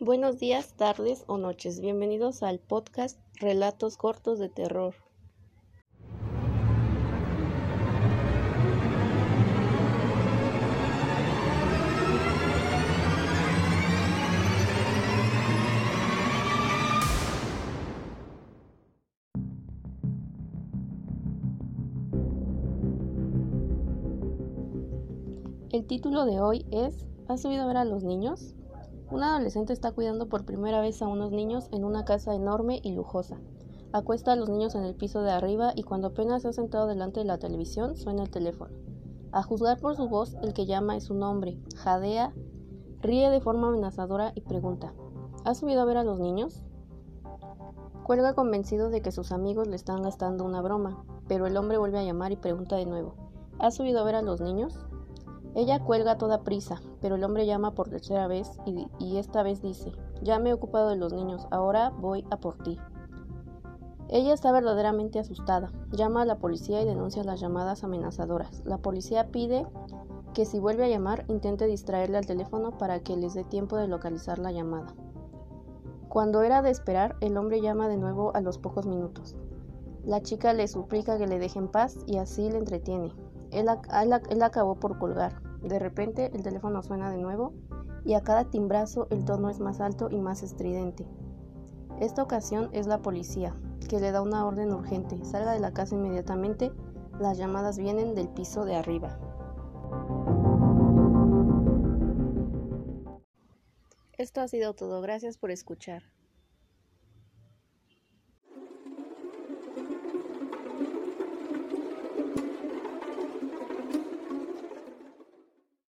Buenos días, tardes o noches. Bienvenidos al podcast Relatos Cortos de Terror. El título de hoy es ¿Has subido a ver a los niños? Un adolescente está cuidando por primera vez a unos niños en una casa enorme y lujosa. Acuesta a los niños en el piso de arriba y cuando apenas se ha sentado delante de la televisión suena el teléfono. A juzgar por su voz, el que llama es un hombre. Jadea, ríe de forma amenazadora y pregunta, ¿Has subido a ver a los niños? Cuelga convencido de que sus amigos le están gastando una broma, pero el hombre vuelve a llamar y pregunta de nuevo, ¿Has subido a ver a los niños? Ella cuelga a toda prisa, pero el hombre llama por tercera vez y, esta vez dice, ya me he ocupado de los niños, ahora voy a por ti. Ella está verdaderamente asustada, llama a la policía y denuncia las llamadas amenazadoras. La policía pide que si vuelve a llamar intente distraerle al teléfono para que les dé tiempo de localizar la llamada. Cuando era de esperar, el hombre llama de nuevo a los pocos minutos. La chica le suplica que le deje en paz y así le entretiene. Él, él acabó por colgar. De repente el teléfono suena de nuevo y a cada timbrazo el tono es más alto y más estridente. Esta ocasión es la policía, que le da una orden urgente. Salga de la casa inmediatamente. Las llamadas vienen del piso de arriba. Esto ha sido todo. Gracias por escuchar.